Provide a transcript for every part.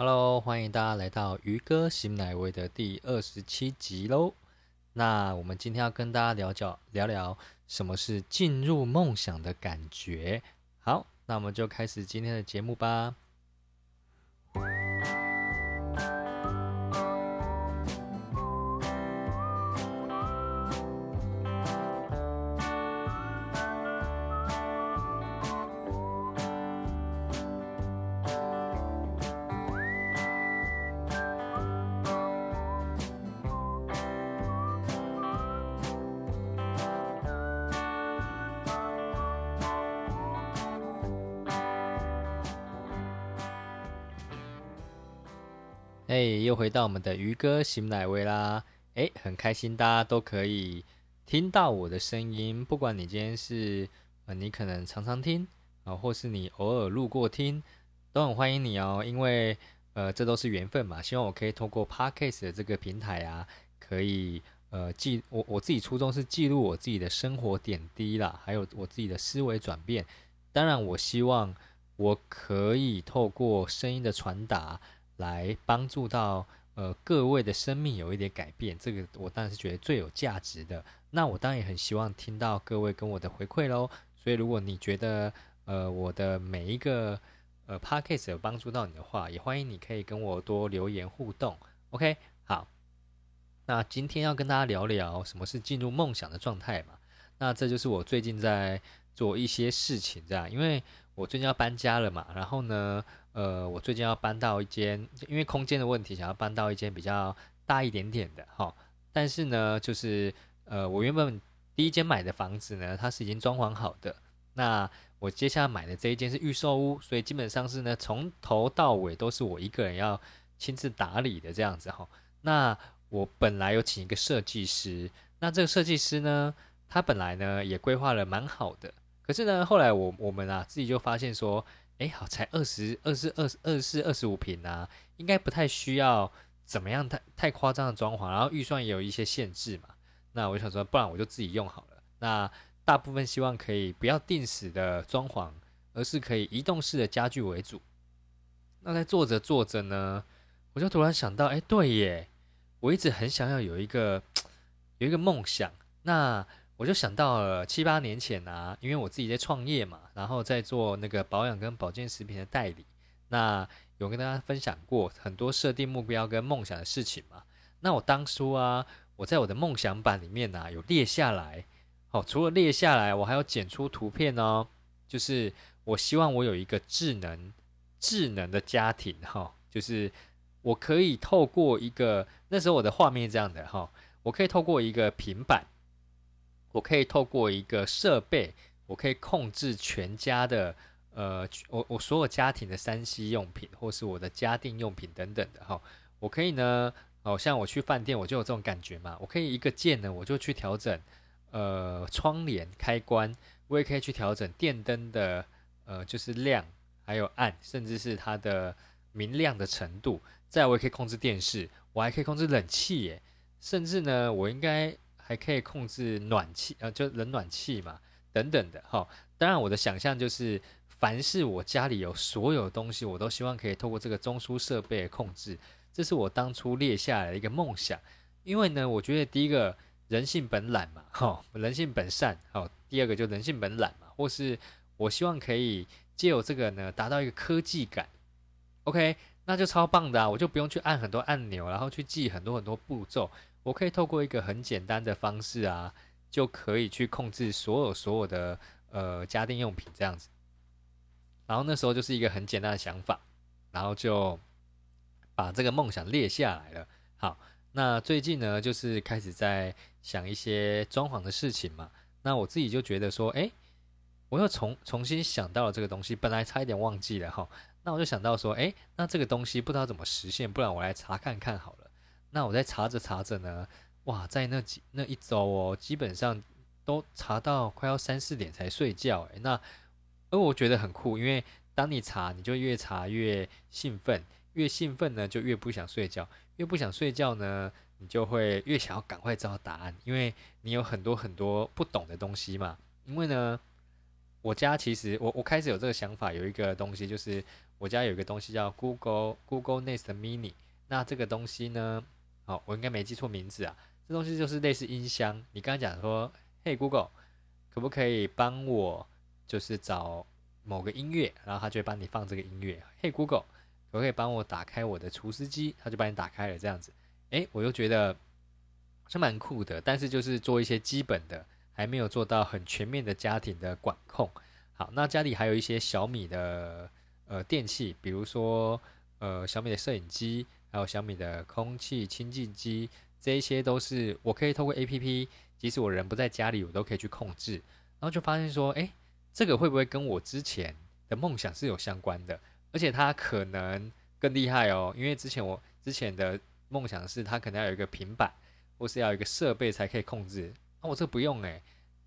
Hello，欢迎大家来到鱼哥新奶味的第二十七集喽。那我们今天要跟大家聊聊聊聊什么是进入梦想的感觉。好，那我们就开始今天的节目吧。哎，又回到我们的鱼哥醒奶味啦！哎，很开心大家都可以听到我的声音，不管你今天是呃，你可能常常听啊，或是你偶尔路过听，都很欢迎你哦。因为呃，这都是缘分嘛。希望我可以通过 Podcast 的这个平台啊，可以呃记我我自己初衷是记录我自己的生活点滴啦，还有我自己的思维转变。当然，我希望我可以透过声音的传达。来帮助到呃各位的生命有一点改变，这个我当然是觉得最有价值的。那我当然也很希望听到各位跟我的回馈喽。所以如果你觉得呃我的每一个呃 podcast 有帮助到你的话，也欢迎你可以跟我多留言互动。OK，好。那今天要跟大家聊聊什么是进入梦想的状态嘛？那这就是我最近在做一些事情这样，因为我最近要搬家了嘛，然后呢。呃，我最近要搬到一间，因为空间的问题，想要搬到一间比较大一点点的哈。但是呢，就是呃，我原本第一间买的房子呢，它是已经装潢好的。那我接下来买的这一间是预售屋，所以基本上是呢，从头到尾都是我一个人要亲自打理的这样子哈。那我本来有请一个设计师，那这个设计师呢，他本来呢也规划了蛮好的，可是呢，后来我我们啊自己就发现说。哎，好，才二十二、四二、二四、二十五平啊，应该不太需要怎么样太太夸张的装潢，然后预算也有一些限制嘛。那我想说，不然我就自己用好了。那大部分希望可以不要定死的装潢，而是可以移动式的家具为主。那在做着做着呢，我就突然想到，哎，对耶，我一直很想要有一个 有一个梦想。那我就想到了七八年前啊，因为我自己在创业嘛，然后在做那个保养跟保健食品的代理，那有跟大家分享过很多设定目标跟梦想的事情嘛。那我当初啊，我在我的梦想版里面呢，有列下来，好，除了列下来，我还要剪出图片哦。就是我希望我有一个智能智能的家庭哈，就是我可以透过一个那时候我的画面这样的哈，我可以透过一个平板。我可以透过一个设备，我可以控制全家的，呃，我我所有家庭的三 C 用品，或是我的家电用品等等的哈。我可以呢，哦，像我去饭店，我就有这种感觉嘛。我可以一个键呢，我就去调整，呃，窗帘开关，我也可以去调整电灯的，呃，就是亮还有暗，甚至是它的明亮的程度。再，我也可以控制电视，我还可以控制冷气耶，甚至呢，我应该。还可以控制暖气，呃，就冷暖气嘛，等等的哈。当然，我的想象就是，凡是我家里有所有东西，我都希望可以透过这个中枢设备控制。这是我当初列下来的一个梦想。因为呢，我觉得第一个人性本懒嘛，哈，人性本善，好。第二个就人性本懒嘛，或是我希望可以借由这个呢，达到一个科技感。OK，那就超棒的啊！我就不用去按很多按钮，然后去记很多很多步骤。我可以透过一个很简单的方式啊，就可以去控制所有所有的呃家电用品这样子。然后那时候就是一个很简单的想法，然后就把这个梦想列下来了。好，那最近呢，就是开始在想一些装潢的事情嘛。那我自己就觉得说，哎，我又重重新想到了这个东西，本来差一点忘记了哈。那我就想到说，哎，那这个东西不知道怎么实现，不然我来查看看好了。那我在查着查着呢，哇，在那几那一周哦，基本上都查到快要三四点才睡觉诶，那而我觉得很酷，因为当你查，你就越查越兴奋，越兴奋呢就越不想睡觉，越不想睡觉呢，你就会越想要赶快知道答案，因为你有很多很多不懂的东西嘛。因为呢，我家其实我我开始有这个想法，有一个东西就是我家有一个东西叫 Google Google Nest Mini，那这个东西呢，哦，我应该没记错名字啊，这东西就是类似音箱。你刚刚讲说，嘿 Google，可不可以帮我就是找某个音乐，然后它就会帮你放这个音乐。嘿 Google，可不可以帮我打开我的除湿机，它就帮你打开了这样子。诶，我又觉得是蛮酷的，但是就是做一些基本的，还没有做到很全面的家庭的管控。好，那家里还有一些小米的。呃，电器，比如说呃小米的摄影机，还有小米的空气清净机，这一些都是我可以透过 A P P，即使我人不在家里，我都可以去控制。然后就发现说，哎，这个会不会跟我之前的梦想是有相关的？而且它可能更厉害哦，因为之前我之前的梦想是它可能要有一个平板，或是要有一个设备才可以控制。那我这不用诶，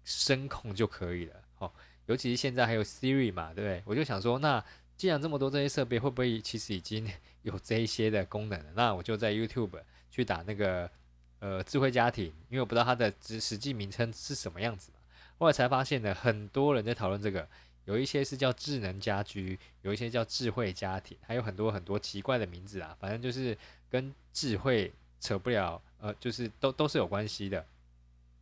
声控就可以了。哦，尤其是现在还有 Siri 嘛，对不对？我就想说那。既然这么多这些设备，会不会其实已经有这一些的功能了？那我就在 YouTube 去打那个呃智慧家庭，因为我不知道它的实实际名称是什么样子嘛。后来才发现呢，很多人在讨论这个，有一些是叫智能家居，有一些叫智慧家庭，还有很多很多奇怪的名字啊。反正就是跟智慧扯不了，呃，就是都都是有关系的。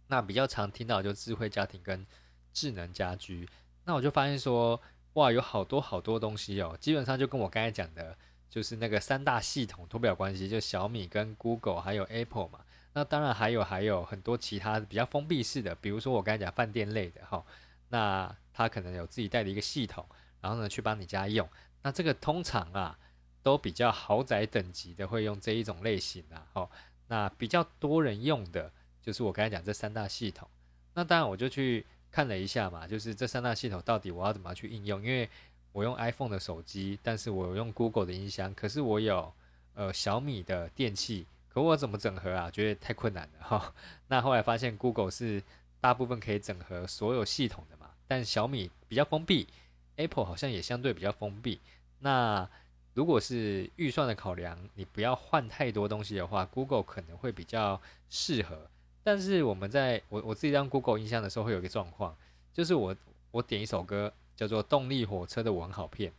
那比较常听到就智慧家庭跟智能家居，那我就发现说。哇，有好多好多东西哦，基本上就跟我刚才讲的，就是那个三大系统脱不了关系，就小米跟 Google 还有 Apple 嘛。那当然还有还有很多其他比较封闭式的，比如说我刚才讲饭店类的哈，那它可能有自己带的一个系统，然后呢去帮你家用。那这个通常啊都比较豪宅等级的会用这一种类型啊，哦，那比较多人用的就是我刚才讲这三大系统。那当然我就去。看了一下嘛，就是这三大系统到底我要怎么去应用？因为我用 iPhone 的手机，但是我用 Google 的音箱，可是我有呃小米的电器，可我怎么整合啊？觉得太困难了哈。那后来发现 Google 是大部分可以整合所有系统的嘛，但小米比较封闭，Apple 好像也相对比较封闭。那如果是预算的考量，你不要换太多东西的话，Google 可能会比较适合。但是我们在我我自己当 Google 音箱的时候，会有一个状况，就是我我点一首歌叫做《动力火车的我很好骗》，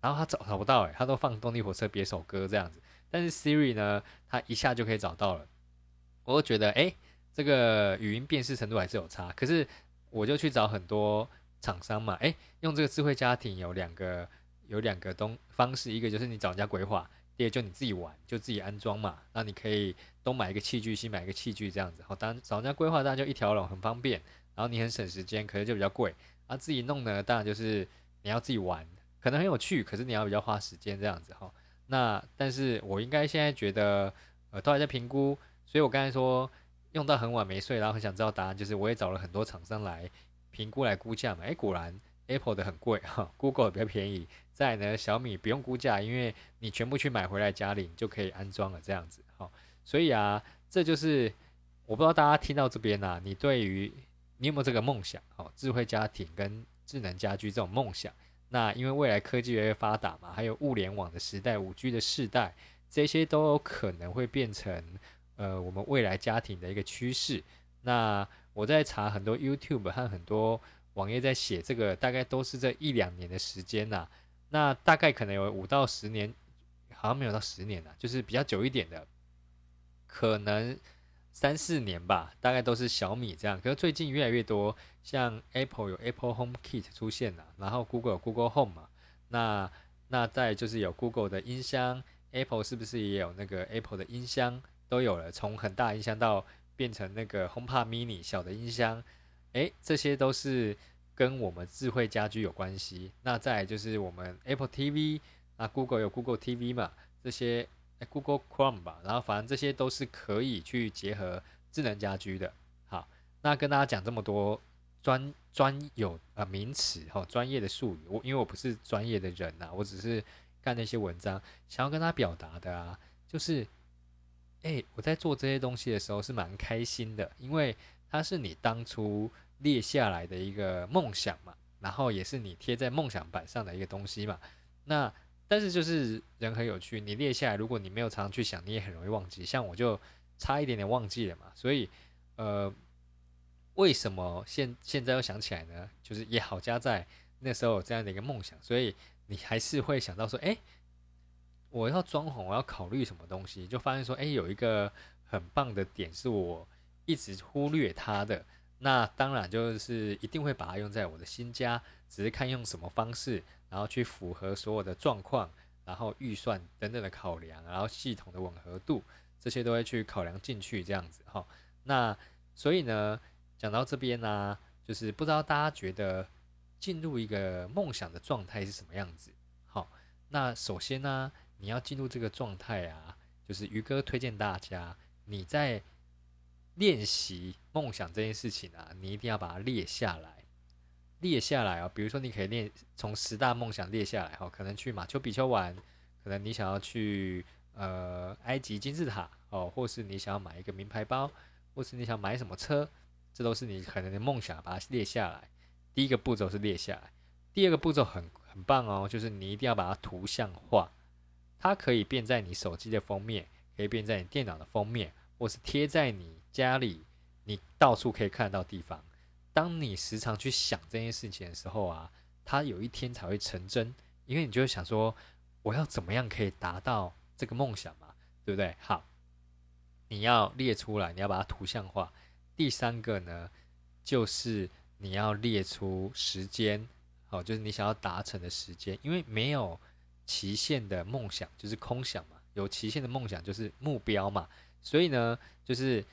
然后他找找不到诶，他都放动力火车别首歌这样子，但是 Siri 呢，它一下就可以找到了，我就觉得诶，这个语音辨识程度还是有差，可是我就去找很多厂商嘛，诶，用这个智慧家庭有两个有两个东方式，一个就是你找人家规划。也就你自己玩，就自己安装嘛。那你可以东买一个器具，西买一个器具，这样子。好，当然找人家规划，当然就一条龙，很方便。然后你很省时间，可能就比较贵。啊，自己弄呢，当然就是你要自己玩，可能很有趣，可是你要比较花时间这样子哈。那但是我应该现在觉得，呃，都还在评估。所以我刚才说用到很晚没睡，然后很想知道答案，就是我也找了很多厂商来评估来估价嘛。诶，果然 Apple 的很贵 哈，Google 比较便宜。再呢，小米不用估价，因为你全部去买回来家里你就可以安装了，这样子，哈，所以啊，这就是我不知道大家听到这边呢，你对于你有没有这个梦想？好，智慧家庭跟智能家居这种梦想，那因为未来科技越来越发达嘛，还有物联网的时代、五 G 的时代，这些都有可能会变成呃我们未来家庭的一个趋势。那我在查很多 YouTube 和很多网页在写这个，大概都是这一两年的时间呐。那大概可能有五到十年，好像没有到十年了，就是比较久一点的，可能三四年吧，大概都是小米这样。可是最近越来越多，像 Apple 有 Apple Home Kit 出现了，然后 Google 有 Google Home 嘛，那那再就是有 Google 的音箱，Apple 是不是也有那个 Apple 的音箱都有了？从很大音箱到变成那个 HomePod Mini 小的音箱，诶，这些都是。跟我们智慧家居有关系，那再就是我们 Apple TV，那 Google 有 Google TV 嘛，这些 Google Chrome 吧，然后反正这些都是可以去结合智能家居的。好，那跟大家讲这么多专专有啊名词哈，专业的术语，我因为我不是专业的人呐，我只是看那些文章，想要跟他表达的啊，就是，哎，我在做这些东西的时候是蛮开心的，因为它是你当初。列下来的一个梦想嘛，然后也是你贴在梦想板上的一个东西嘛。那但是就是人很有趣，你列下来，如果你没有常常去想，你也很容易忘记。像我就差一点点忘记了嘛。所以呃，为什么现现在又想起来呢？就是也好加在那时候有这样的一个梦想，所以你还是会想到说，哎，我要装潢，我要考虑什么东西，就发现说，哎，有一个很棒的点是我一直忽略它的，那当然就是一定会把它用在我的新家，只是看用什么方式，然后去符合所有的状况，然后预算等等的考量，然后系统的吻合度，这些都会去考量进去，这样子哈。那所以呢，讲到这边呢，就是不知道大家觉得。进入一个梦想的状态是什么样子？好，那首先呢，你要进入这个状态啊，就是于哥推荐大家，你在练习梦想这件事情啊，你一定要把它列下来，列下来啊。比如说，你可以练从十大梦想列下来，哈，可能去马丘比丘玩，可能你想要去呃埃及金字塔，哦，或是你想要买一个名牌包，或是你想买什么车，这都是你可能的梦想，把它列下来。第一个步骤是列下来，第二个步骤很很棒哦，就是你一定要把它图像化，它可以变在你手机的封面，可以变在你电脑的封面，或是贴在你家里，你到处可以看到地方。当你时常去想这件事情的时候啊，它有一天才会成真，因为你就会想说，我要怎么样可以达到这个梦想嘛，对不对？好，你要列出来，你要把它图像化。第三个呢，就是。你要列出时间，好，就是你想要达成的时间，因为没有期限的梦想就是空想嘛，有期限的梦想就是目标嘛，所以呢，就是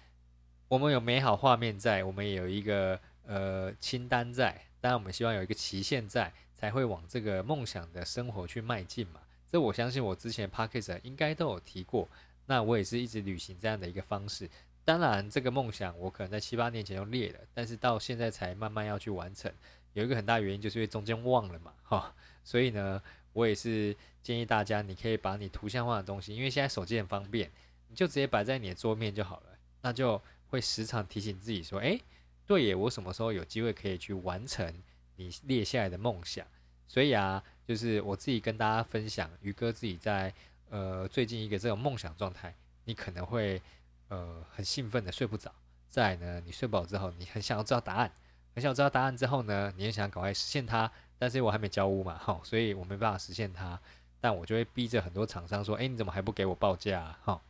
我们有美好画面在，我们也有一个呃清单在，当然我们希望有一个期限在，才会往这个梦想的生活去迈进嘛。这我相信我之前 p a c k a g e 应该都有提过，那我也是一直履行这样的一个方式。当然，这个梦想我可能在七八年前就列了，但是到现在才慢慢要去完成。有一个很大原因就是因为中间忘了嘛，哈。所以呢，我也是建议大家，你可以把你图像化的东西，因为现在手机很方便，你就直接摆在你的桌面就好了。那就会时常提醒自己说：“诶，对耶，我什么时候有机会可以去完成你列下来的梦想？”所以啊，就是我自己跟大家分享，宇哥自己在呃最近一个这种梦想状态，你可能会。呃，很兴奋的睡不着。再呢，你睡饱之后，你很想要知道答案，很想要知道答案之后呢，你也想赶快实现它。但是我还没交屋嘛，哈，所以我没办法实现它。但我就会逼着很多厂商说：“哎，你怎么还不给我报价？”哈，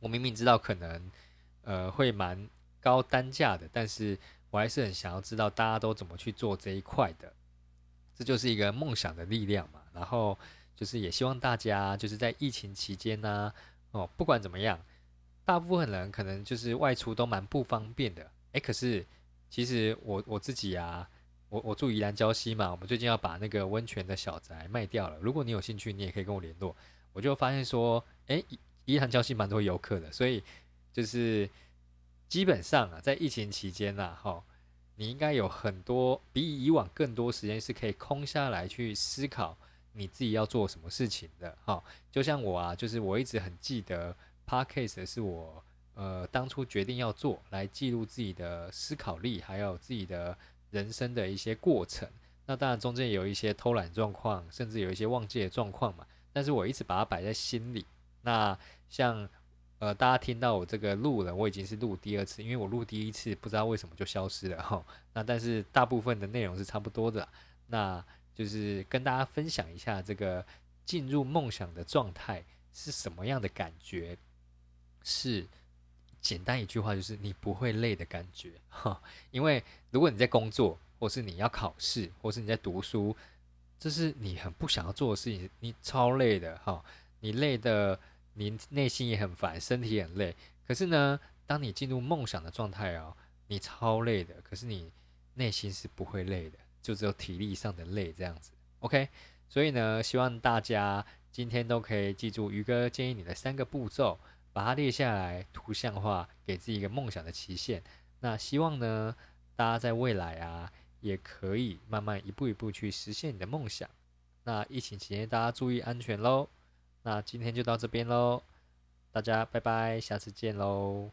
我明明知道可能呃会蛮高单价的，但是我还是很想要知道大家都怎么去做这一块的。这就是一个梦想的力量嘛。然后就是也希望大家就是在疫情期间呢，哦，不管怎么样。大部分人可能就是外出都蛮不方便的，诶，可是其实我我自己啊，我我住宜兰礁溪嘛，我们最近要把那个温泉的小宅卖掉了。如果你有兴趣，你也可以跟我联络。我就发现说，诶，宜兰礁溪蛮多游客的，所以就是基本上啊，在疫情期间呐，哈，你应该有很多比以往更多时间是可以空下来去思考你自己要做什么事情的，哈。就像我啊，就是我一直很记得。Podcast 是我呃当初决定要做来记录自己的思考力，还有自己的人生的一些过程。那当然中间有一些偷懒状况，甚至有一些忘记的状况嘛。但是我一直把它摆在心里。那像呃大家听到我这个录了，我已经是录第二次，因为我录第一次不知道为什么就消失了哈。那但是大部分的内容是差不多的。那就是跟大家分享一下这个进入梦想的状态是什么样的感觉。是简单一句话，就是你不会累的感觉哈。因为如果你在工作，或是你要考试，或是你在读书，这是你很不想要做的事情，你超累的哈。你累的，你内心也很烦，身体很累。可是呢，当你进入梦想的状态哦，你超累的，可是你内心是不会累的，就只有体力上的累这样子。OK，所以呢，希望大家今天都可以记住于哥建议你的三个步骤。把它列下来，图像化，给自己一个梦想的期限。那希望呢，大家在未来啊，也可以慢慢一步一步去实现你的梦想。那疫情期间，大家注意安全喽。那今天就到这边喽大家拜拜下次见喽